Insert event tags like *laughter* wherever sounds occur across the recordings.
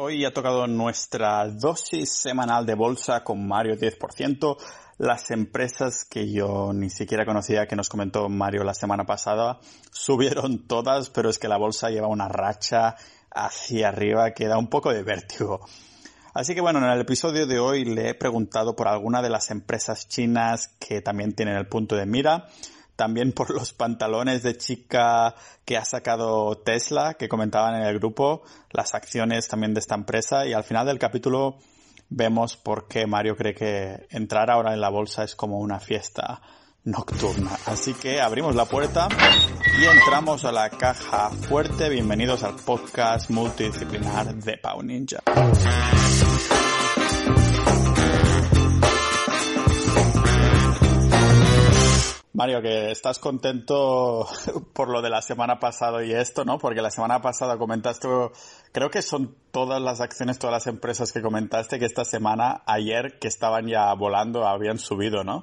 Hoy ha tocado nuestra dosis semanal de bolsa con Mario 10%. Las empresas que yo ni siquiera conocía, que nos comentó Mario la semana pasada, *laughs* subieron todas, pero es que la bolsa lleva una racha hacia arriba que da un poco de vértigo. Así que bueno, en el episodio de hoy le he preguntado por alguna de las empresas chinas que también tienen el punto de mira también por los pantalones de chica que ha sacado Tesla, que comentaban en el grupo, las acciones también de esta empresa y al final del capítulo vemos por qué Mario cree que entrar ahora en la bolsa es como una fiesta nocturna. Así que abrimos la puerta y entramos a la caja fuerte. Bienvenidos al podcast multidisciplinar de Pau Ninja. Mario, que estás contento *laughs* por lo de la semana pasada y esto, ¿no? Porque la semana pasada comentaste, creo que son todas las acciones, todas las empresas que comentaste que esta semana, ayer, que estaban ya volando, habían subido, ¿no?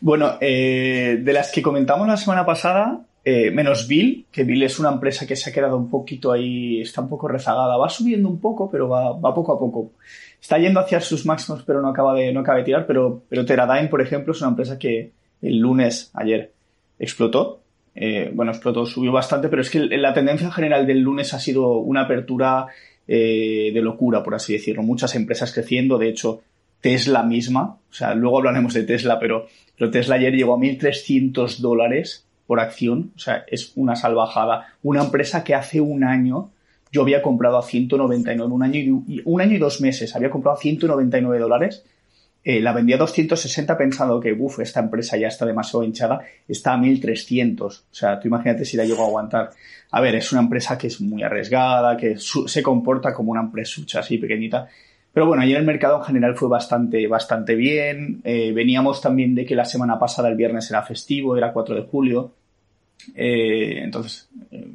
Bueno, eh, de las que comentamos la semana pasada, eh, menos Bill, que Bill es una empresa que se ha quedado un poquito ahí, está un poco rezagada, va subiendo un poco, pero va, va poco a poco. Está yendo hacia sus máximos, pero no acaba de, no acaba tirar, pero, pero Teradyne, por ejemplo, es una empresa que, el lunes, ayer, explotó. Eh, bueno, explotó, subió bastante, pero es que la tendencia general del lunes ha sido una apertura eh, de locura, por así decirlo. Muchas empresas creciendo, de hecho, Tesla misma, o sea, luego hablaremos de Tesla, pero, pero Tesla ayer llegó a 1.300 dólares por acción, o sea, es una salvajada. Una empresa que hace un año yo había comprado a 199, un año y, un año y dos meses, había comprado a 199 dólares eh, la vendía a 260 pensando que, uff, esta empresa ya está demasiado hinchada, está a 1300. O sea, tú imagínate si la llego a aguantar. A ver, es una empresa que es muy arriesgada, que se comporta como una empresa así pequeñita. Pero bueno, ayer el mercado en general fue bastante, bastante bien. Eh, veníamos también de que la semana pasada, el viernes, era festivo, era 4 de julio. Eh, entonces,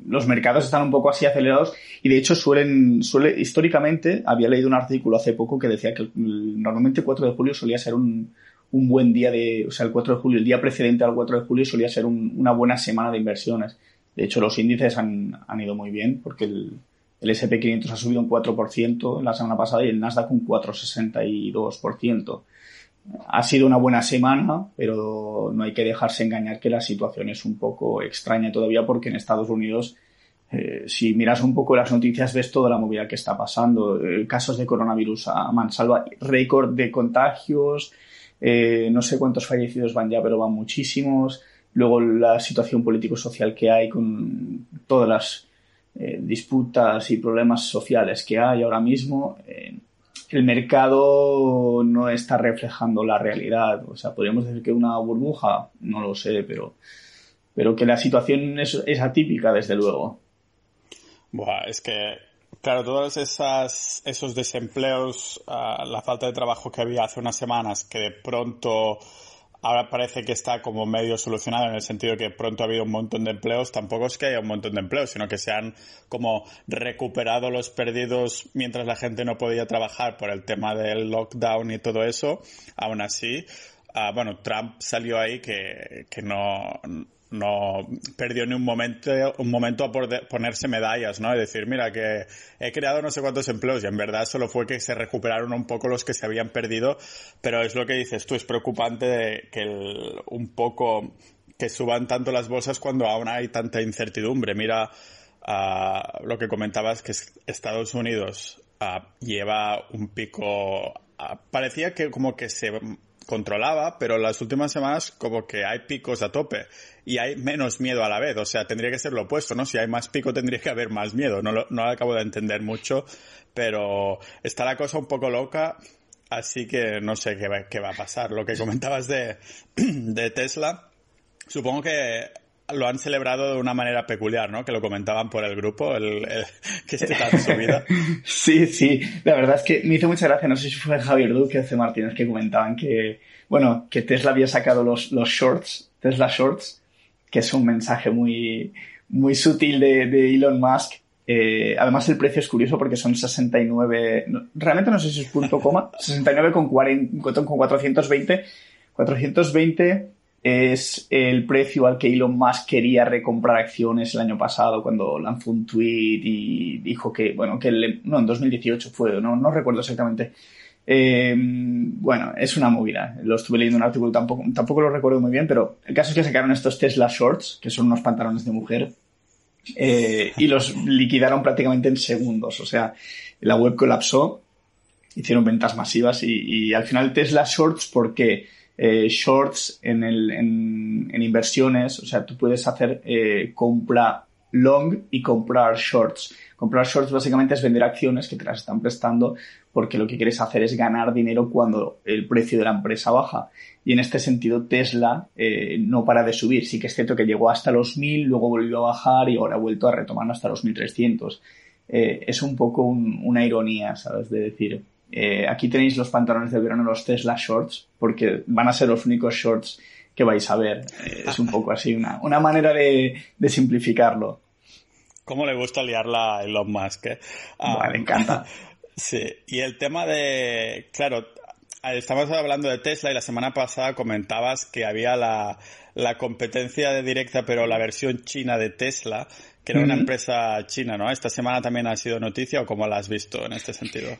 los mercados están un poco así acelerados y de hecho suelen, suele, históricamente, había leído un artículo hace poco que decía que normalmente el 4 de julio solía ser un, un buen día de, o sea, el 4 de julio, el día precedente al 4 de julio solía ser una buena semana de inversiones. De hecho, los índices han, han ido muy bien porque el, el SP500 ha subido un 4% la semana pasada y el Nasdaq un 4,62% ha sido una buena semana, pero no hay que dejarse engañar que la situación es un poco extraña todavía porque en Estados Unidos, eh, si miras un poco las noticias, ves toda la movida que está pasando. Eh, casos de coronavirus a mansalva, récord de contagios, eh, no sé cuántos fallecidos van ya, pero van muchísimos. Luego la situación político-social que hay con todas las disputas y problemas sociales que hay ahora mismo el mercado no está reflejando la realidad. O sea, podríamos decir que una burbuja, no lo sé, pero, pero que la situación es, atípica, desde luego. Buah, es que, claro, todos esas, esos desempleos, ah, la falta de trabajo que había hace unas semanas, que de pronto ahora parece que está como medio solucionado en el sentido que pronto ha habido un montón de empleos. Tampoco es que haya un montón de empleos, sino que se han como recuperado los perdidos mientras la gente no podía trabajar por el tema del lockdown y todo eso. Aún así, ah, bueno, Trump salió ahí que, que no, no perdió ni un momento, un momento a ponerse medallas, ¿no? Es decir, mira, que he creado no sé cuántos empleos y en verdad solo fue que se recuperaron un poco los que se habían perdido, pero es lo que dices tú, es preocupante que un poco que suban tanto las bolsas cuando aún hay tanta incertidumbre. Mira, uh, lo que comentabas que Estados Unidos ah, lleva un pico, ah, parecía que como que se controlaba, pero las últimas semanas como que hay picos a tope y hay menos miedo a la vez. O sea, tendría que ser lo opuesto, ¿no? Si hay más pico tendría que haber más miedo. No lo, no lo acabo de entender mucho, pero está la cosa un poco loca. Así que no sé qué va, qué va a pasar. Lo que comentabas de, *clears throat* de Tesla, supongo que lo han celebrado de una manera peculiar, ¿no? Que lo comentaban por el grupo, el, *laughs* que esté tan subida. *laughs* sí, sí. La verdad es que me hizo mucha gracia, no sé si fue Javier Duque o C. Martínez que comentaban que, bueno, que Tesla había sacado los, los shorts, Tesla Shorts, que es un mensaje muy, muy sutil de, de Elon Musk. Eh, además el precio es curioso porque son 69, realmente no sé si es punto coma, *laughs* 69 con, 40, con 420, 420 es el precio al que Elon Musk quería recomprar acciones el año pasado cuando lanzó un tweet y dijo que, bueno, que no, en 2018 fue, no, no recuerdo exactamente. Eh, bueno, es una movida. Lo estuve leyendo en un artículo, tampoco, tampoco lo recuerdo muy bien, pero el caso es que sacaron estos Tesla Shorts, que son unos pantalones de mujer, eh, y los liquidaron prácticamente en segundos. O sea, la web colapsó, hicieron ventas masivas y, y al final Tesla Shorts, porque eh, shorts en, el, en, en, inversiones, o sea, tú puedes hacer eh, compra long y comprar shorts. Comprar shorts básicamente es vender acciones que te las están prestando porque lo que quieres hacer es ganar dinero cuando el precio de la empresa baja. Y en este sentido Tesla eh, no para de subir. Sí que es cierto que llegó hasta los 1000, luego volvió a bajar y ahora ha vuelto a retomar hasta los 1300. Eh, es un poco un, una ironía, ¿sabes? De decir, eh, aquí tenéis los pantalones de verano, los Tesla Shorts, porque van a ser los únicos shorts que vais a ver. Eh, es un *laughs* poco así, una, una manera de, de, simplificarlo. ¿Cómo le gusta liarla a Elon Musk? Eh? me encanta. *laughs* sí, y el tema de, claro, estamos hablando de Tesla y la semana pasada comentabas que había la, la competencia de directa, pero la versión china de Tesla, que era una empresa china, ¿no? Esta semana también ha sido noticia o cómo la has visto en este sentido.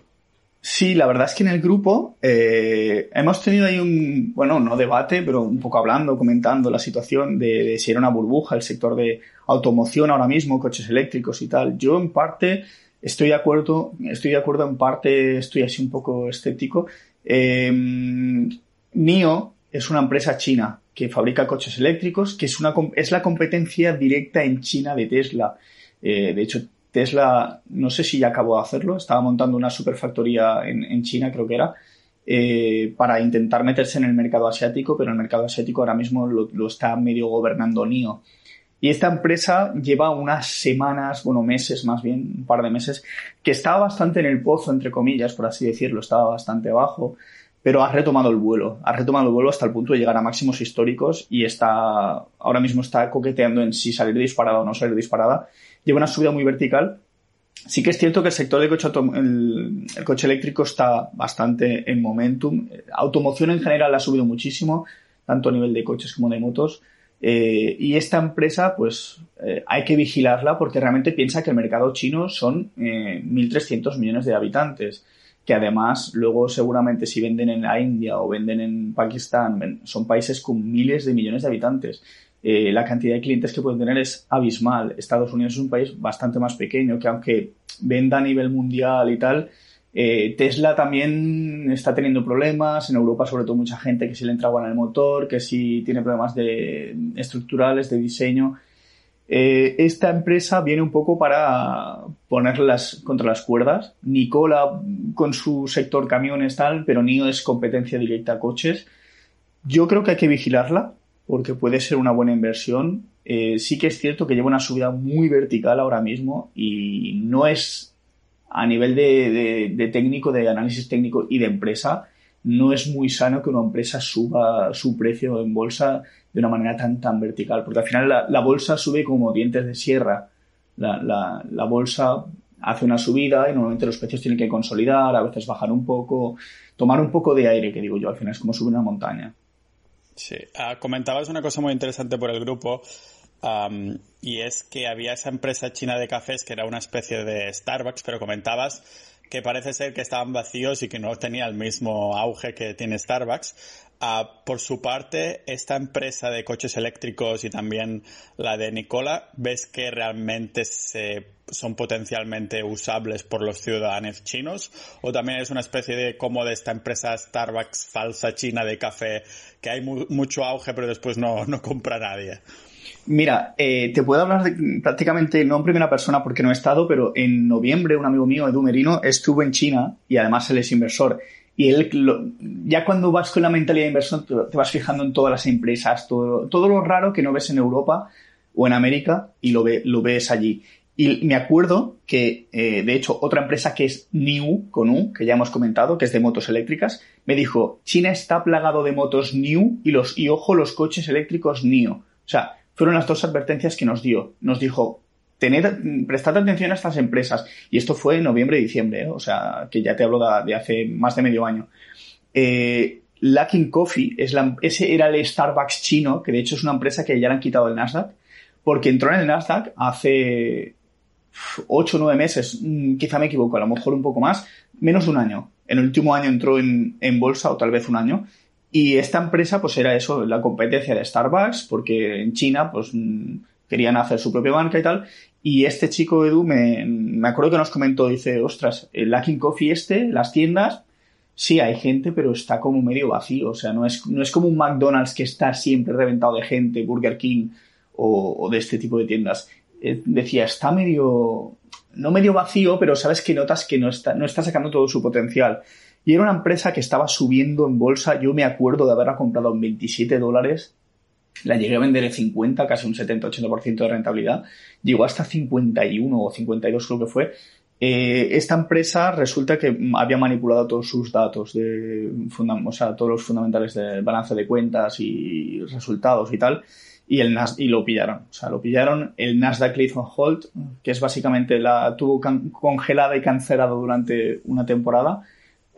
Sí, la verdad es que en el grupo eh, hemos tenido ahí un, bueno, no debate, pero un poco hablando, comentando la situación de, si era una burbuja el sector de automoción ahora mismo, coches eléctricos y tal. Yo en parte estoy de acuerdo, estoy de acuerdo en parte, estoy así un poco escéptico. Eh, NIO es una empresa china que fabrica coches eléctricos, que es, una, es la competencia directa en China de Tesla. Eh, de hecho, Tesla, no sé si ya acabó de hacerlo, estaba montando una superfactoría en, en China, creo que era, eh, para intentar meterse en el mercado asiático, pero el mercado asiático ahora mismo lo, lo, está medio gobernando NIO. Y esta empresa lleva unas semanas, bueno, meses más bien, un par de meses, que estaba bastante en el pozo, entre comillas, por así decirlo, estaba bastante bajo, pero ha retomado el vuelo, ha retomado el vuelo hasta el punto de llegar a máximos históricos y está, ahora mismo está coqueteando en si salir disparada o no salir disparada lleva una subida muy vertical. Sí que es cierto que el sector de coche, el, el coche eléctrico está bastante en momentum. Automoción en general ha subido muchísimo, tanto a nivel de coches como de motos. Eh, y esta empresa, pues eh, hay que vigilarla porque realmente piensa que el mercado chino son eh, 1.300 millones de habitantes, que además luego seguramente si venden en la India o venden en Pakistán, son países con miles de millones de habitantes. Eh, la cantidad de clientes que pueden tener es abismal. Estados Unidos es un país bastante más pequeño, que aunque venda a nivel mundial y tal, eh, Tesla también está teniendo problemas. En Europa, sobre todo, mucha gente que si le entra agua en el motor, que si tiene problemas de, estructurales, de diseño. Eh, esta empresa viene un poco para ponerlas contra las cuerdas. Nicola con su sector camiones tal, pero NIO es competencia directa a coches. Yo creo que hay que vigilarla porque puede ser una buena inversión. Eh, sí que es cierto que lleva una subida muy vertical ahora mismo y no es a nivel de, técnico, de análisis técnico y de empresa, no es muy sano que una empresa suba su precio en bolsa de una manera tan, tan vertical, porque al final la, bolsa sube como dientes de sierra. La, la, bolsa hace una subida y normalmente los precios tienen que consolidar, a veces bajar un poco, tomar un poco de aire, que digo yo, al final es como subir una montaña. Sí, uh, comentabas una cosa muy interesante por el grupo y es que había esa empresa china de cafés que era una especie de Starbucks, pero comentabas que parece ser que estaban vacíos y que no tenía el mismo auge que tiene Starbucks. Uh, por su parte, esta empresa de coches eléctricos y también la de Nicola, ¿ves que realmente se, son potencialmente usables por los ciudadanos chinos? ¿O también es una especie de como de esta empresa Starbucks falsa china de café que hay mu mucho auge pero después no, no compra nadie? Mira, eh, te puedo hablar prácticamente, no en primera persona porque no he estado, pero en noviembre un amigo mío, Edu Merino, estuvo en China y además él es inversor. Y él, ya cuando vas con la mentalidad de inversión, te vas fijando en todas las empresas, todo, todo lo raro que no ves en Europa o en América y lo, ve, lo ves allí. Y me acuerdo que, eh, de hecho, otra empresa que es New, con U, que ya hemos comentado, que es de motos eléctricas, me dijo, China está plagado de motos New y los, y ojo, los coches eléctricos NIO. O sea, fueron las dos advertencias que nos dio. Nos dijo, tened, prestad atención a estas empresas. Y esto fue en noviembre y diciembre, ¿eh? o sea, que ya te hablo de, hace más de medio año. Eh, Luckin Coffee, es la, ese era el Starbucks chino, que de hecho es una empresa que ya le han quitado el Nasdaq, porque entró en el Nasdaq hace 8 o 9 meses, mm, quizá me equivoco, a lo mejor un poco más, menos de un año. En el último año entró en, en bolsa, o tal vez un año, y esta empresa, pues era eso, la competencia de Starbucks, porque en China, pues mm, querían hacer su propia banca y tal. Y este chico Edu me, me acuerdo que nos comentó, dice, ostras, el Luckin Coffee este, las tiendas, sí hay gente, pero está como medio vacío. O sea, no es, no es como un McDonald's que está siempre reventado de gente, Burger King o, o de este tipo de tiendas. Eh, decía, está medio, no medio vacío, pero sabes que notas que no está, no está sacando todo su potencial. Y era una empresa que estaba subiendo en bolsa. Yo me acuerdo de haberla comprado en 27 dólares. La llegué a vender en 50, casi un 70-80% de rentabilidad. Llegó hasta 51 o 52 creo que fue. Eh, esta empresa resulta que había manipulado todos sus datos, de, o sea, todos los fundamentales del balance de cuentas y resultados y tal, y, el Nas y lo pillaron. O sea, lo pillaron. El Nasdaq Clifton Holt, que es básicamente la tuvo congelada y cancelado durante una temporada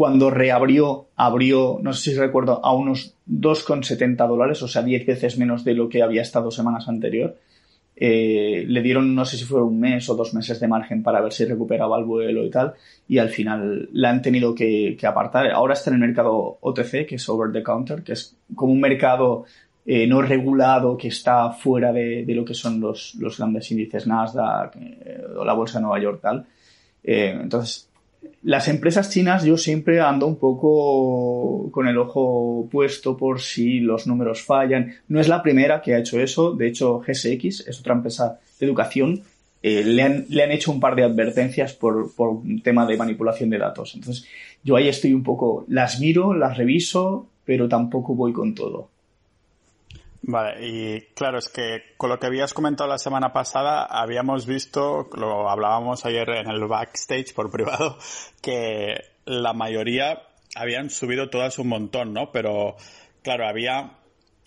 cuando reabrió, abrió, no sé si recuerdo, a unos 2,70 dólares, o sea, 10 veces menos de lo que había estado semanas anterior. Eh, le dieron, no sé si fue un mes o dos meses de margen para ver si recuperaba el vuelo y tal, y al final la han tenido que, apartar. Ahora está en el mercado OTC, que es over the counter, que es como un mercado eh, no regulado que está fuera de, lo que son los, los grandes índices Nasdaq eh, o la bolsa de Nueva York tal. entonces, las empresas chinas yo siempre ando un poco con el ojo puesto por si los números fallan. No es la primera que ha hecho eso. De hecho, GSX es otra empresa de educación. Eh, le, han, le, han, hecho un par de advertencias por, por un tema de manipulación de datos. Entonces, yo ahí estoy un poco, las miro, las reviso, pero tampoco voy con todo. Vale, y claro, es que con lo que habías comentado la semana pasada, habíamos visto, lo hablábamos ayer en el backstage por *laughs* privado, que la mayoría habían subido todas un montón, ¿no? Pero claro, había,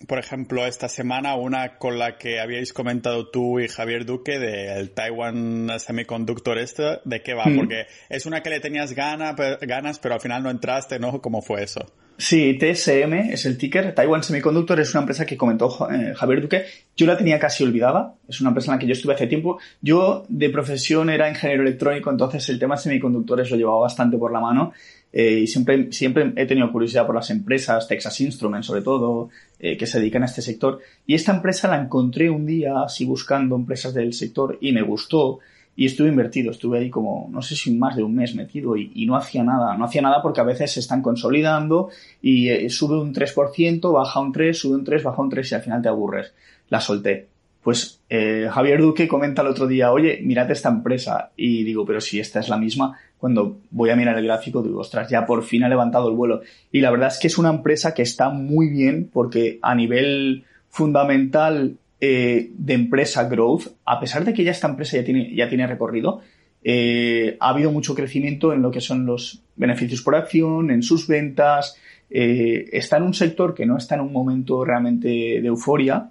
por ejemplo, esta semana una con la que habíais comentado tú y Javier Duque del Taiwan Semiconductor este, ¿de qué va? Mm. Porque es una que le tenías ganas, pero al final no entraste, ¿no? ¿Cómo fue eso? Sí, TSM es el ticker. Taiwan Semiconductor es una empresa que comentó eh, Javier Duque. Yo la tenía casi olvidada. Es una empresa en la que yo estuve hace tiempo. Yo de profesión era ingeniero electrónico, entonces el tema semiconductores lo llevaba bastante por la mano. Eh, y siempre, siempre he tenido curiosidad por las empresas, Texas Instruments sobre todo, eh, que se dedican a este sector. Y esta empresa la encontré un día así buscando empresas del sector y me gustó y estuve invertido, estuve ahí como, no sé si más de un mes metido y, no hacía nada, no hacía nada porque a veces se están consolidando y eh, sube un 3%, baja un 3, sube un 3, baja un 3 y al final te aburres. La solté. Pues eh, Javier Duque comenta el otro día, oye, mirad esta empresa. Y digo, pero si esta es la misma, cuando voy a mirar el gráfico digo, ostras, ya por fin ha levantado el vuelo. Y la verdad es que es una empresa que está muy bien porque a nivel fundamental eh, de empresa growth, a pesar de que ya esta empresa ya tiene, ya tiene recorrido, eh, ha habido mucho crecimiento en lo que son los beneficios por acción, en sus ventas. Eh, está en un sector que no está en un momento realmente de euforia,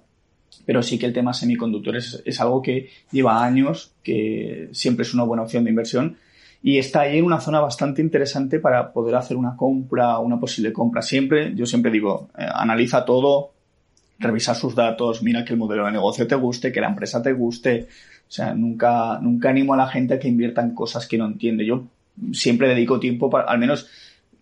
pero sí que el tema semiconductores es, algo que lleva años, que siempre es una buena opción de inversión y está ahí en una zona bastante interesante para poder hacer una compra, una posible compra. Siempre, yo siempre digo, analiza todo, revisa sus datos, mira que el modelo de negocio te guste, que la empresa te guste. O sea, nunca, nunca animo a la gente a que invierta en cosas que no entiende. Yo siempre dedico tiempo para, al menos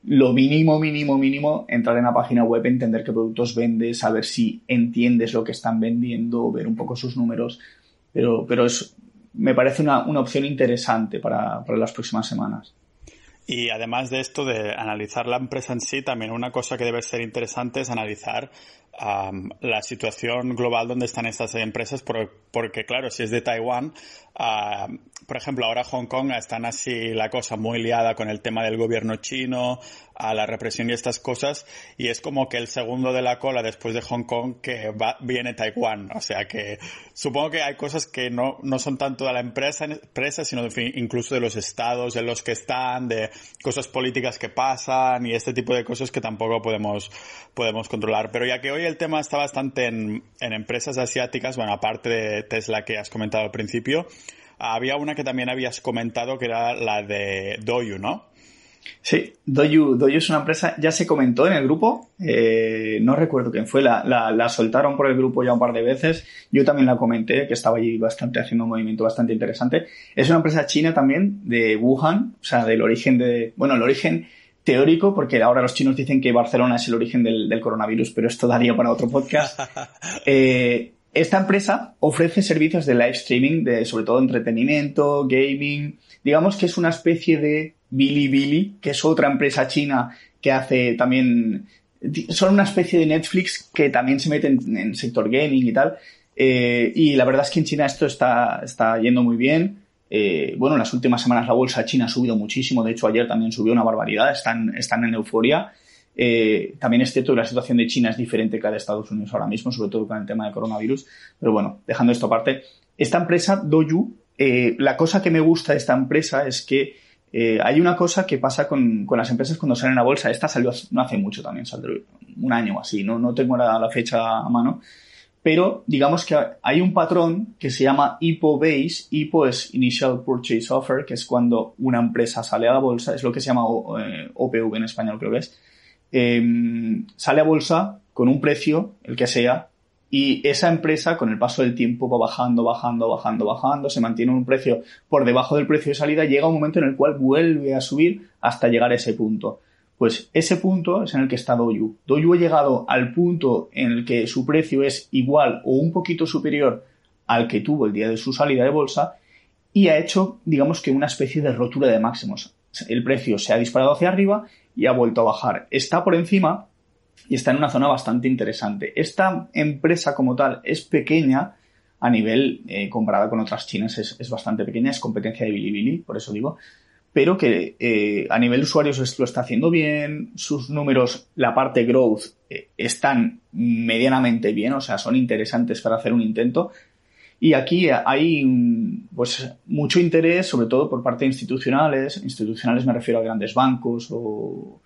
lo mínimo, mínimo, mínimo, entrar en la página web, entender qué productos vendes, saber si entiendes lo que están vendiendo, ver un poco sus números. Pero, pero es, me parece una, una opción interesante para, para las próximas semanas. Y además de esto de analizar la empresa en sí, también una cosa que debe ser interesante es analizar la situación global donde están estas empresas, porque claro, si es de Taiwán, por ejemplo, ahora Hong Kong están así la cosa muy liada con el tema del gobierno chino, a la represión y estas cosas, y es como que el segundo de la cola después de Hong Kong que va, viene Taiwán. O sea que supongo que hay cosas que no, no son tanto de la empresa, empresa sino incluso de los estados en los que están, de cosas políticas que pasan y este tipo de cosas que tampoco podemos, podemos controlar. Pero ya que hoy el tema está bastante en, empresas asiáticas, bueno, aparte de Tesla que has comentado al principio, había una que también habías comentado que era la de Doyu, ¿no? Sí, Doyu, Doyu es una empresa, ya se comentó en el grupo, eh, no recuerdo quién fue, la, la, soltaron por el grupo ya un par de veces, yo también la comenté, que estaba allí bastante haciendo un movimiento bastante interesante. Es una empresa china también, de Wuhan, o sea, del origen de, bueno, el origen teórico, porque ahora los chinos dicen que Barcelona es el origen del, coronavirus, pero esto daría para otro podcast. *laughs* Eh, esta empresa ofrece servicios de live streaming, de sobre todo entretenimiento, gaming, digamos que es una especie de Bilibili, que es otra empresa china que hace también, son una especie de Netflix que también se mete en, el sector gaming y tal. Eh, y la verdad es que en China esto está, está yendo muy bien. Eh, bueno, en las últimas semanas la bolsa china ha subido muchísimo. De hecho, ayer también subió una barbaridad. Están, están en euforia. Eh, también es cierto que la situación de China es diferente que la de Estados Unidos ahora mismo, sobre todo con el tema del coronavirus. Pero bueno, dejando esto aparte, esta empresa, Doyu, la cosa que me gusta de esta empresa es que eh, hay una cosa que pasa con, las empresas cuando salen a bolsa. Esta salió no hace mucho también, salió un año así, no, no tengo la, fecha a mano. Pero digamos que hay un patrón que se llama IPO Base. IPO es Initial Purchase Offer, que es cuando una empresa sale a la bolsa, es lo que se llama OPV eh, en español creo que es. Em, sale a bolsa con un precio, el que sea, y esa empresa con el paso del tiempo va bajando, bajando, bajando, bajando, se mantiene un precio por debajo del precio de salida, llega un momento en el cual vuelve a subir hasta llegar a ese punto. Pues ese punto es en el que está Doyu. Doyu ha llegado al punto en el que su precio es igual o un poquito superior al que tuvo el día de su salida de bolsa y ha hecho, digamos que una especie de rotura de máximos. El precio se ha disparado hacia arriba y ha vuelto a bajar. Está por encima y está en una zona bastante interesante. Esta empresa como tal es pequeña a nivel, eh, comparada con otras chinas, es, bastante pequeña, es competencia de Bilibili, por eso digo, pero que eh, a nivel de usuarios lo está haciendo bien, sus números, la parte growth, eh, están medianamente bien, o sea, son interesantes para hacer un intento. Y aquí hay pues mucho interés, sobre todo por parte de institucionales. Institucionales me refiero a grandes bancos o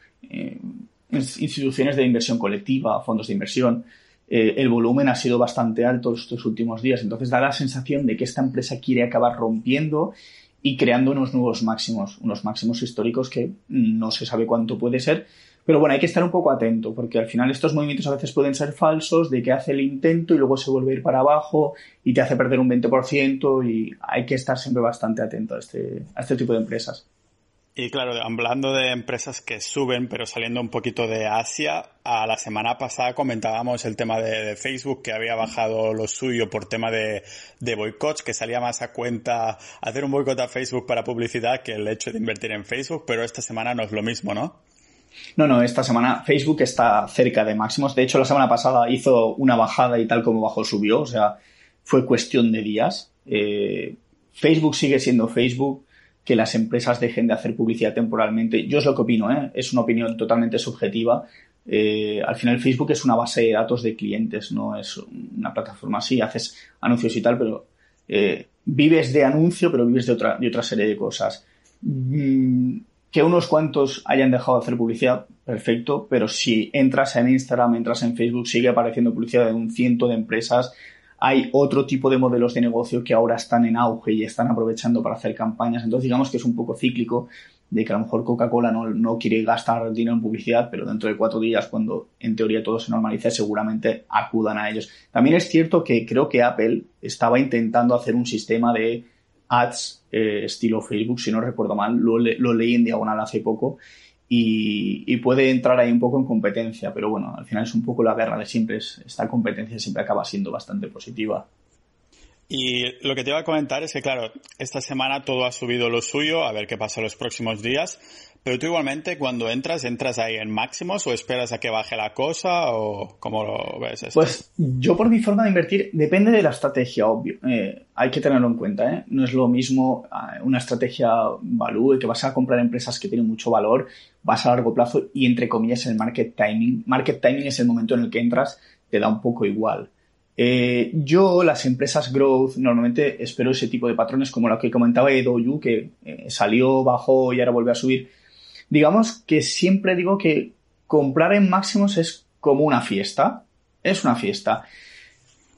instituciones de inversión colectiva, fondos de inversión. Eh, el volumen ha sido bastante alto estos últimos días, entonces da la sensación de que esta empresa quiere acabar rompiendo y creando unos nuevos máximos, unos máximos históricos que no se sabe cuánto puede ser, pero bueno, hay que estar un poco atento, porque al final estos movimientos a veces pueden ser falsos, de que hace el intento y luego se vuelve a ir para abajo y te hace perder un 20% y hay que estar siempre bastante atento a este, a este tipo de empresas. Y claro, hablando de empresas que suben, pero saliendo un poquito de Asia, a la semana pasada comentábamos el tema de, Facebook, que había bajado lo suyo por tema de, de boicots, que salía más a cuenta hacer un boicot a Facebook para publicidad que el hecho de invertir en Facebook, pero esta semana no es lo mismo, ¿no? No, no, esta semana Facebook está cerca de máximos. De hecho, la semana pasada hizo una bajada y tal como bajó subió, o sea, fue cuestión de días. Eh, Facebook sigue siendo Facebook que las empresas dejen de hacer publicidad temporalmente. Yo es lo que opino, ¿eh? es una opinión totalmente subjetiva. Eh, al final Facebook es una base de datos de clientes, no es una plataforma así, haces anuncios y tal, pero eh, vives de anuncio, pero vives de otra, de otra serie de cosas. Mm, que unos cuantos hayan dejado de hacer publicidad, perfecto, pero si entras en Instagram, entras en Facebook, sigue apareciendo publicidad de un ciento de empresas hay otro tipo de modelos de negocio que ahora están en auge y están aprovechando para hacer campañas. Entonces, digamos que es un poco cíclico de que a lo mejor Coca-Cola no, quiere gastar dinero en publicidad, pero dentro de cuatro días, cuando en teoría todo se normalice, seguramente acudan a ellos. También es cierto que creo que Apple estaba intentando hacer un sistema de ads eh, estilo Facebook, si no recuerdo mal, lo, lo leí en diagonal hace poco, y, puede entrar ahí un poco en competencia, pero bueno, al final es un poco la guerra de siempre, esta competencia siempre acaba siendo bastante positiva. Y lo que te iba a comentar es que, claro, esta semana todo ha subido lo suyo, a ver qué pasa los próximos días, pero tú igualmente cuando entras, ¿entras ahí en máximos o esperas a que baje la cosa o cómo lo ves? Esto? Pues yo por mi forma de invertir, depende de la estrategia, obvio. Eh, hay que tenerlo en cuenta, ¿eh? No es lo mismo ah, una estrategia value, que vas a comprar empresas que tienen mucho valor, vas a largo plazo y entre comillas el market timing. Market timing es el momento en el que entras, te da un poco igual. Eh, yo, las empresas growth, normalmente espero ese tipo de patrones como lo que comentaba Edoyu, que salió, bajó y ahora vuelve a subir digamos que siempre digo que comprar en máximos es como una fiesta. Es una fiesta.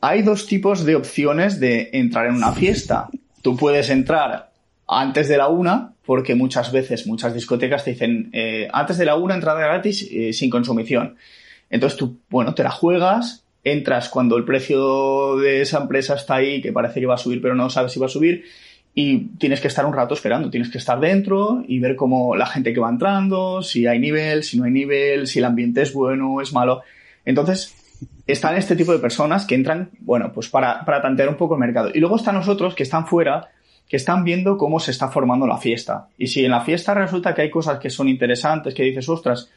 Hay dos tipos de opciones de entrar en una fiesta. Tú puedes entrar antes de la una, porque muchas veces, muchas discotecas te dicen, eh, antes de la una, entrada gratis eh, sin consumición. Entonces tú, bueno, te la juegas, entras cuando el precio de esa empresa está ahí, que parece que va a subir, pero no sabes si va a subir, y tienes que estar un rato esperando, tienes que estar dentro y ver cómo la gente que va entrando, si hay nivel, si no hay nivel, si el ambiente es bueno o es malo. Entonces, están este tipo de personas que entran, bueno, pues para, para tantear un poco el mercado. Y luego están nosotros que están fuera, que están viendo cómo se está formando la fiesta. Y si en la fiesta resulta que hay cosas que son interesantes, que dices, ostras,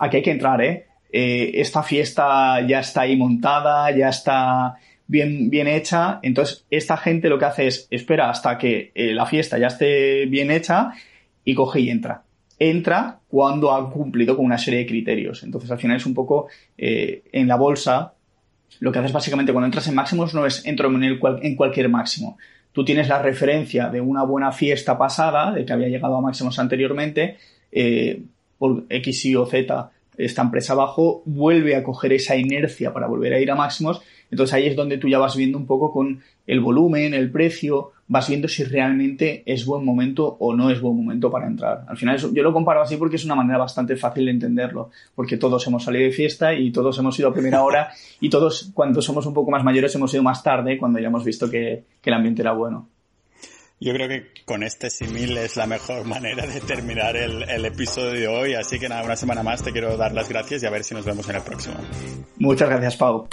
aquí hay que entrar, ¿eh? eh esta fiesta ya está ahí montada, ya está bien, bien hecha. Entonces, esta gente lo que hace es espera hasta que eh, la fiesta ya esté bien hecha y coge y entra. Entra cuando ha cumplido con una serie de criterios. Entonces, al final es un poco eh, en la bolsa. Lo que haces básicamente cuando entras en máximos no es entro en, cualquier máximo. Tú tienes la referencia de una buena fiesta pasada, de que había llegado a máximos anteriormente, eh, por X, Y o Z, esta empresa abajo vuelve a coger esa inercia para volver a ir a máximos. Entonces ahí es donde tú ya vas viendo un poco con el volumen, el precio, vas viendo si realmente es buen momento o no es buen momento para entrar. Al final yo lo comparo así porque es una manera bastante fácil de entenderlo, porque todos hemos salido de fiesta y todos hemos ido a primera hora *laughs* y todos cuando somos un poco más mayores hemos ido más tarde cuando ya hemos visto que, que el ambiente era bueno. Yo creo que con este simil es la mejor *laughs* manera de terminar el, el, episodio de hoy. Así que nada, una semana más te quiero dar las gracias y a ver si nos vemos en el próximo. Muchas gracias, Pau.